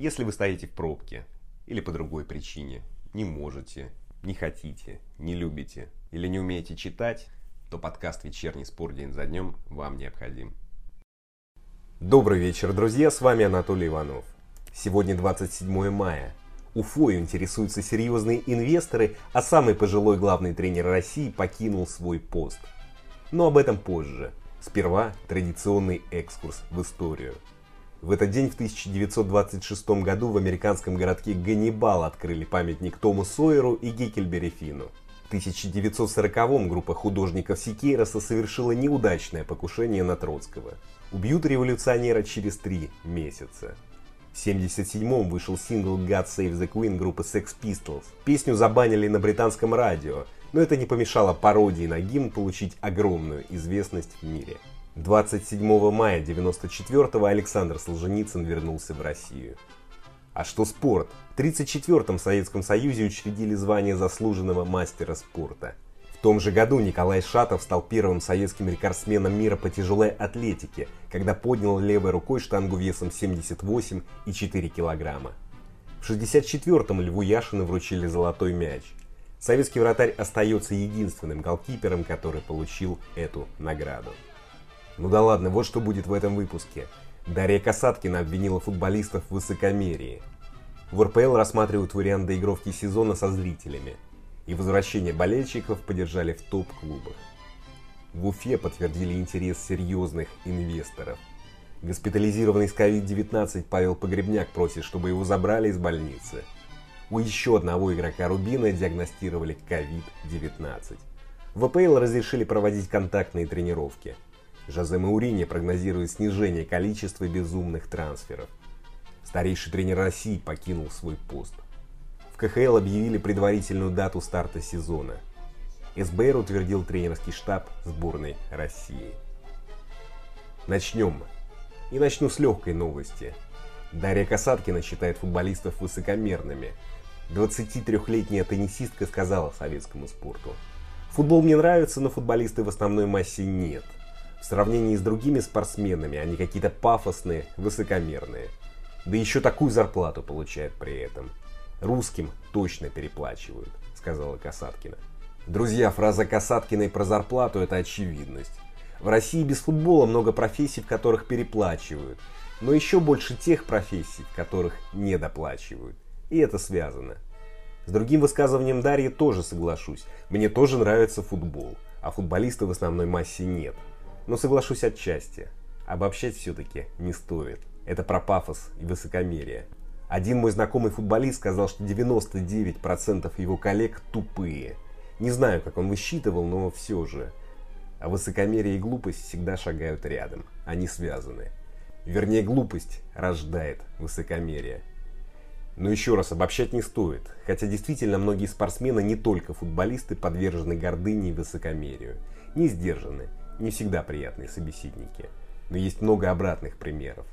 Если вы стоите в пробке или по другой причине, не можете, не хотите, не любите или не умеете читать, то подкаст «Вечерний спор день за днем» вам необходим. Добрый вечер, друзья, с вами Анатолий Иванов. Сегодня 27 мая. Уфою интересуются серьезные инвесторы, а самый пожилой главный тренер России покинул свой пост. Но об этом позже. Сперва традиционный экскурс в историю – в этот день в 1926 году в американском городке Ганнибал открыли памятник Тому Сойеру и Геккельбери Фину. В 1940-м группа художников Сикейроса совершила неудачное покушение на Троцкого. Убьют революционера через три месяца. В 1977-м вышел сингл God Save the Queen группы Sex Pistols. Песню забанили на британском радио, но это не помешало пародии на гимн получить огромную известность в мире. 27 мая 1994 Александр Солженицын вернулся в Россию. А что спорт? В 1934-м в Советском Союзе учредили звание заслуженного мастера спорта. В том же году Николай Шатов стал первым советским рекордсменом мира по тяжелой атлетике, когда поднял левой рукой штангу весом 78,4 килограмма. В 1964-м Льву Яшину вручили золотой мяч. Советский вратарь остается единственным голкипером, который получил эту награду. Ну да ладно, вот что будет в этом выпуске. Дарья Касаткина обвинила футболистов в высокомерии. В РПЛ рассматривают вариант доигровки сезона со зрителями. И возвращение болельщиков поддержали в топ-клубах. В Уфе подтвердили интерес серьезных инвесторов. Госпитализированный с COVID-19 Павел Погребняк просит, чтобы его забрали из больницы. У еще одного игрока Рубина диагностировали COVID-19. В АПЛ разрешили проводить контактные тренировки – Жозе Маурини прогнозирует снижение количества безумных трансферов. Старейший тренер России покинул свой пост. В КХЛ объявили предварительную дату старта сезона. СБР утвердил тренерский штаб сборной России. Начнем. И начну с легкой новости. Дарья Касаткина считает футболистов высокомерными. 23-летняя теннисистка сказала советскому спорту. Футбол мне нравится, но футболисты в основной массе нет – в сравнении с другими спортсменами они какие-то пафосные, высокомерные. Да еще такую зарплату получают при этом. Русским точно переплачивают, сказала Касаткина. Друзья, фраза Касаткиной про зарплату – это очевидность. В России без футбола много профессий, в которых переплачивают, но еще больше тех профессий, в которых недоплачивают. И это связано. С другим высказыванием Дарьи тоже соглашусь. Мне тоже нравится футбол, а футболистов в основной массе нет – но соглашусь отчасти. Обобщать все-таки не стоит. Это про пафос и высокомерие. Один мой знакомый футболист сказал, что 99% его коллег тупые. Не знаю, как он высчитывал, но все же. А высокомерие и глупость всегда шагают рядом. Они связаны. Вернее, глупость рождает высокомерие. Но еще раз, обобщать не стоит. Хотя действительно многие спортсмены, не только футболисты, подвержены гордыне и высокомерию. Не сдержаны не всегда приятные собеседники, но есть много обратных примеров.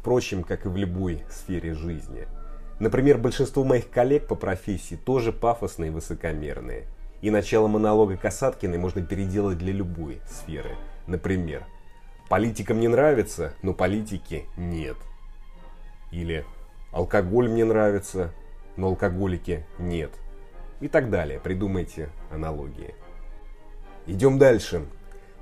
Впрочем, как и в любой сфере жизни. Например, большинство моих коллег по профессии тоже пафосные и высокомерные. И начало монолога Касаткиной можно переделать для любой сферы. Например, политикам не нравится, но политики нет. Или алкоголь мне нравится, но алкоголики нет. И так далее. Придумайте аналогии. Идем дальше.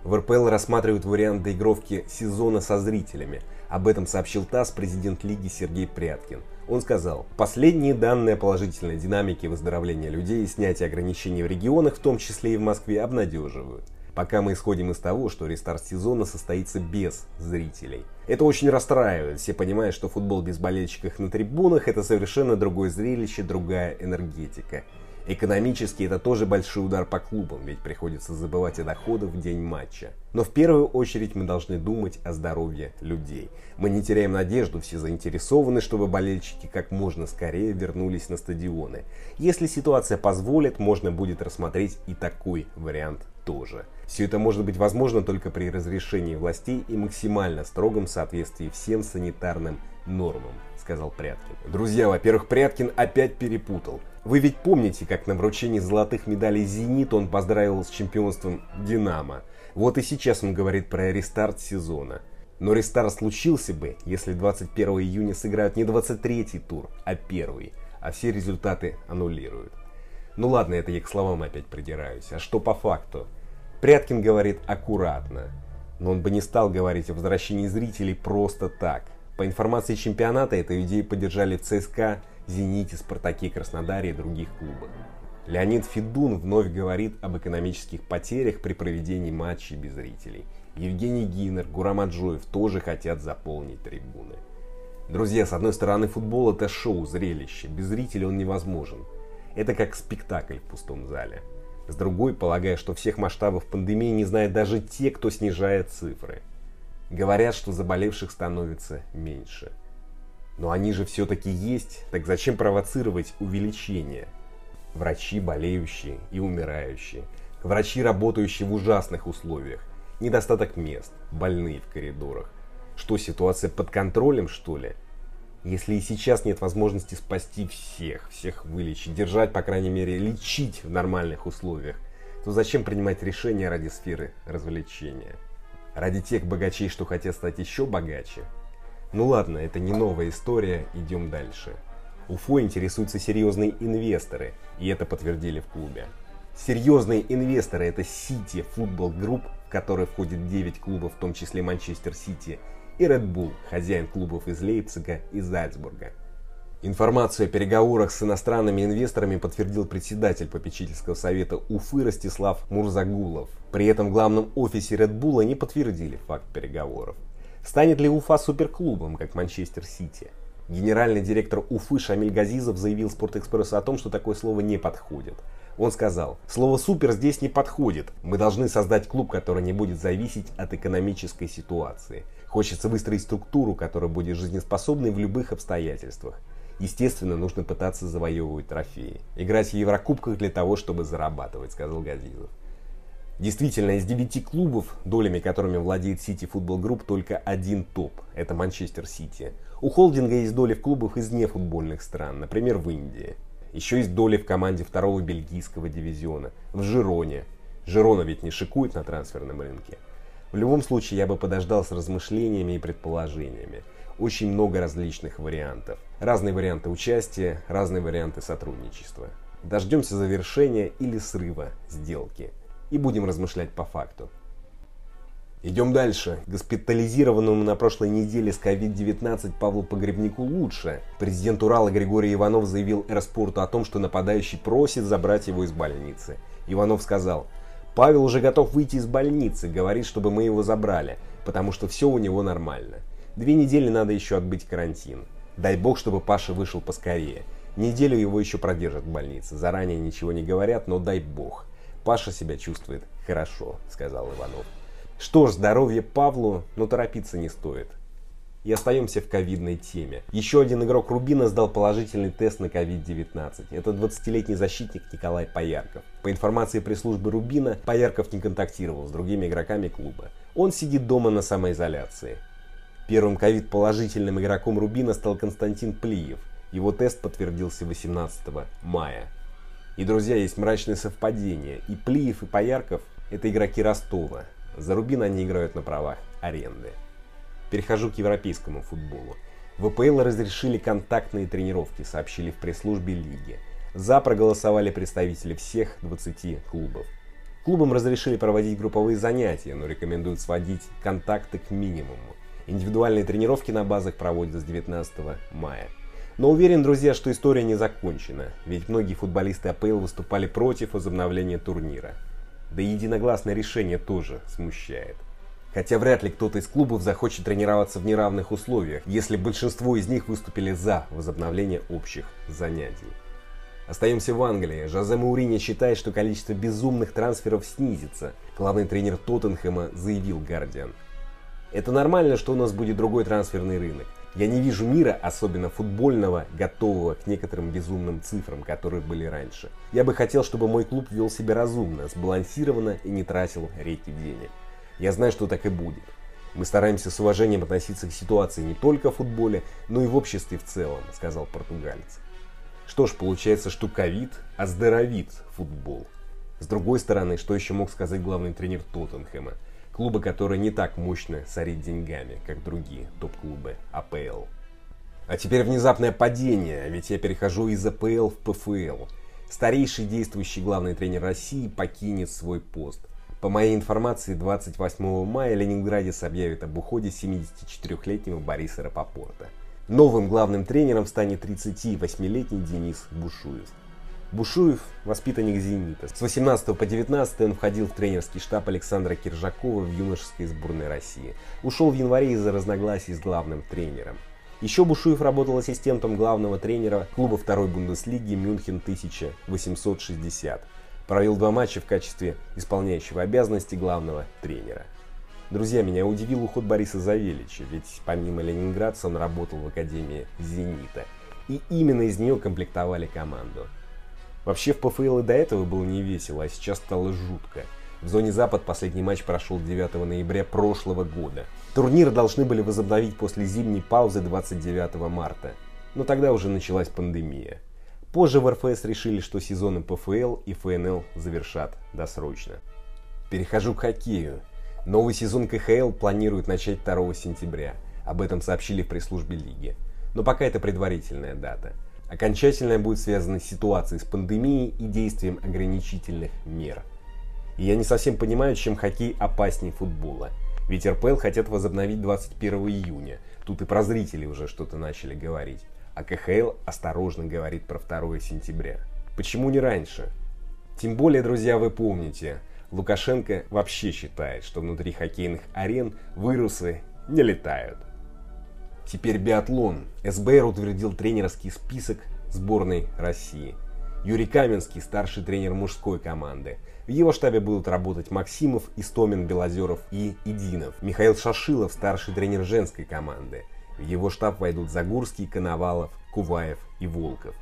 В РПЛ рассматривают вариант доигровки сезона со зрителями. Об этом сообщил ТАСС президент лиги Сергей Пряткин. Он сказал, последние данные о положительной динамике выздоровления людей и снятия ограничений в регионах, в том числе и в Москве, обнадеживают. Пока мы исходим из того, что рестарт сезона состоится без зрителей. Это очень расстраивает. Все понимают, что футбол без болельщиков на трибунах это совершенно другое зрелище, другая энергетика. Экономически это тоже большой удар по клубам, ведь приходится забывать о доходах в день матча. Но в первую очередь мы должны думать о здоровье людей. Мы не теряем надежду, все заинтересованы, чтобы болельщики как можно скорее вернулись на стадионы. Если ситуация позволит, можно будет рассмотреть и такой вариант тоже. Все это может быть возможно только при разрешении властей и максимально строгом соответствии всем санитарным нормам, сказал Пряткин. Друзья, во-первых, Пряткин опять перепутал. Вы ведь помните, как на вручении золотых медалей «Зенит» он поздравил с чемпионством «Динамо». Вот и сейчас он говорит про рестарт сезона. Но рестарт случился бы, если 21 июня сыграют не 23-й тур, а первый, а все результаты аннулируют. Ну ладно, это я к словам опять придираюсь. А что по факту? Пряткин говорит аккуратно. Но он бы не стал говорить о возвращении зрителей просто так. По информации чемпионата, эту идею поддержали в ЦСКА, Зените, Спартаке, Краснодаре и других клубах. Леонид Федун вновь говорит об экономических потерях при проведении матчей без зрителей. Евгений Гинер, Гурам Аджоев тоже хотят заполнить трибуны. Друзья, с одной стороны, футбол это шоу, зрелище. Без зрителей он невозможен. Это как спектакль в пустом зале. С другой, полагая, что всех масштабов пандемии не знают даже те, кто снижает цифры. Говорят, что заболевших становится меньше. Но они же все-таки есть, так зачем провоцировать увеличение? Врачи болеющие и умирающие. Врачи, работающие в ужасных условиях. Недостаток мест, больные в коридорах. Что, ситуация под контролем, что ли? Если и сейчас нет возможности спасти всех, всех вылечить, держать, по крайней мере, лечить в нормальных условиях, то зачем принимать решения ради сферы развлечения? Ради тех богачей, что хотят стать еще богаче? Ну ладно, это не новая история, идем дальше. Уфо интересуются серьезные инвесторы, и это подтвердили в клубе. Серьезные инвесторы это City Football Group, в которой входит 9 клубов, в том числе Манчестер Сити, и Red Bull, хозяин клубов из Лейпцига и Зальцбурга. Информацию о переговорах с иностранными инвесторами подтвердил председатель попечительского совета Уфы Ростислав Мурзагулов. При этом в главном офисе Red Bull не подтвердили факт переговоров. Станет ли Уфа суперклубом, как Манчестер Сити? Генеральный директор Уфы Шамиль Газизов заявил Спортэкспрессу о том, что такое слово не подходит. Он сказал, слово «супер» здесь не подходит. Мы должны создать клуб, который не будет зависеть от экономической ситуации. Хочется выстроить структуру, которая будет жизнеспособной в любых обстоятельствах. Естественно, нужно пытаться завоевывать трофеи. Играть в Еврокубках для того, чтобы зарабатывать, сказал Газизов. Действительно, из девяти клубов, долями которыми владеет Сити Футбол Групп, только один топ – это Манчестер Сити. У холдинга есть доли в клубах из нефутбольных стран, например, в Индии. Еще есть доли в команде второго бельгийского дивизиона, в Жироне. Жирона ведь не шикует на трансферном рынке. В любом случае, я бы подождал с размышлениями и предположениями. Очень много различных вариантов. Разные варианты участия, разные варианты сотрудничества. Дождемся завершения или срыва сделки. И будем размышлять по факту. Идем дальше. Госпитализированному на прошлой неделе с COVID-19 Павлу Погребнику лучше. Президент Урала Григорий Иванов заявил Эрспорту о том, что нападающий просит забрать его из больницы. Иванов сказал, Павел уже готов выйти из больницы, говорит, чтобы мы его забрали, потому что все у него нормально. Две недели надо еще отбыть карантин. Дай бог, чтобы Паша вышел поскорее. Неделю его еще продержат в больнице. Заранее ничего не говорят, но дай бог. Паша себя чувствует хорошо, сказал Иванов. Что ж, здоровье Павлу, но торопиться не стоит. И остаемся в ковидной теме. Еще один игрок Рубина сдал положительный тест на COVID-19. Это 20-летний защитник Николай Поярков. По информации пресс-службы Рубина, Поярков не контактировал с другими игроками клуба. Он сидит дома на самоизоляции. Первым ковид-положительным игроком Рубина стал Константин Плиев. Его тест подтвердился 18 мая. И, друзья, есть мрачное совпадение. И Плиев, и Поярков – это игроки Ростова. За Рубин они играют на правах аренды. Перехожу к европейскому футболу. В ВПЛ разрешили контактные тренировки, сообщили в пресс-службе лиги. За проголосовали представители всех 20 клубов. Клубам разрешили проводить групповые занятия, но рекомендуют сводить контакты к минимуму. Индивидуальные тренировки на базах проводят с 19 мая. Но уверен, друзья, что история не закончена, ведь многие футболисты АПЛ выступали против возобновления турнира. Да и единогласное решение тоже смущает. Хотя вряд ли кто-то из клубов захочет тренироваться в неравных условиях, если большинство из них выступили за возобновление общих занятий. Остаемся в Англии. Жозе Маурини считает, что количество безумных трансферов снизится. Главный тренер Тоттенхэма заявил Гардиан. Это нормально, что у нас будет другой трансферный рынок. Я не вижу мира, особенно футбольного, готового к некоторым безумным цифрам, которые были раньше. Я бы хотел, чтобы мой клуб вел себя разумно, сбалансированно и не тратил реки денег. Я знаю, что так и будет. Мы стараемся с уважением относиться к ситуации не только в футболе, но и в обществе в целом, сказал португалец. Что ж, получается, что ковид оздоровит футбол. С другой стороны, что еще мог сказать главный тренер Тоттенхэма? Клубы, которые не так мощно сорить деньгами, как другие топ-клубы АПЛ. А теперь внезапное падение, ведь я перехожу из АПЛ в ПФЛ. Старейший действующий главный тренер России покинет свой пост. По моей информации, 28 мая Ленинградец объявит об уходе 74-летнего Бориса Рапопорта. Новым главным тренером станет 38-летний Денис Бушуев. Бушуев – воспитанник «Зенита». С 18 по 19 он входил в тренерский штаб Александра Киржакова в юношеской сборной России. Ушел в январе из-за разногласий с главным тренером. Еще Бушуев работал ассистентом главного тренера клуба второй Бундеслиги Мюнхен 1860. Провел два матча в качестве исполняющего обязанности главного тренера. Друзья, меня удивил уход Бориса Завелича, ведь помимо Ленинградца он работал в Академии «Зенита». И именно из нее комплектовали команду. Вообще в ПФЛ и до этого было не весело, а сейчас стало жутко. В зоне Запад последний матч прошел 9 ноября прошлого года. Турниры должны были возобновить после зимней паузы 29 марта. Но тогда уже началась пандемия. Позже в РФС решили, что сезоны ПФЛ и ФНЛ завершат досрочно. Перехожу к хоккею. Новый сезон КХЛ планируют начать 2 сентября. Об этом сообщили в пресс-службе лиги. Но пока это предварительная дата. Окончательная будет связана с ситуацией с пандемией и действием ограничительных мер. И я не совсем понимаю, чем хоккей опаснее футбола. Ведь РПЛ хотят возобновить 21 июня. Тут и про зрителей уже что-то начали говорить. А КХЛ осторожно говорит про 2 сентября. Почему не раньше? Тем более, друзья, вы помните, Лукашенко вообще считает, что внутри хоккейных арен вирусы не летают. Теперь биатлон. СБР утвердил тренерский список сборной России. Юрий Каменский, старший тренер мужской команды. В его штабе будут работать Максимов, Истомин, Белозеров и Идинов. Михаил Шашилов, старший тренер женской команды. В его штаб войдут Загурский, Коновалов, Куваев и Волков.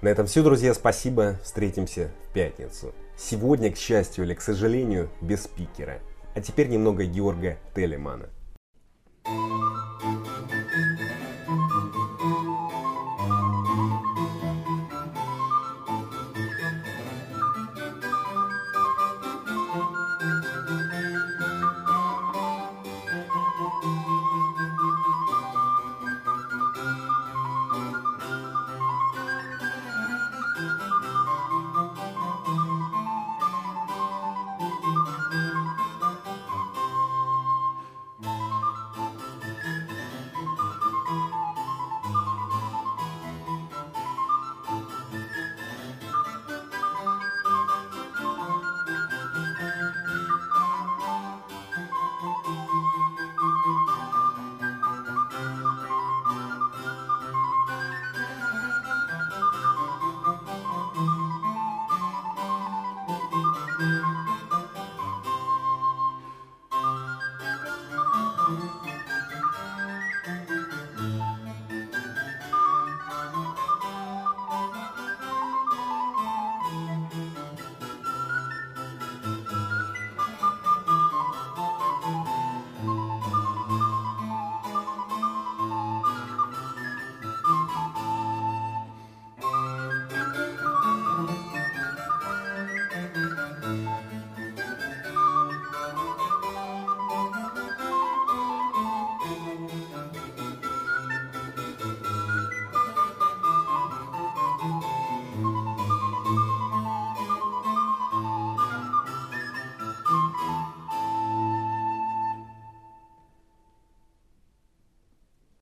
На этом все, друзья. Спасибо. Встретимся в пятницу. Сегодня, к счастью или к сожалению, без спикера. А теперь немного Георга Телемана.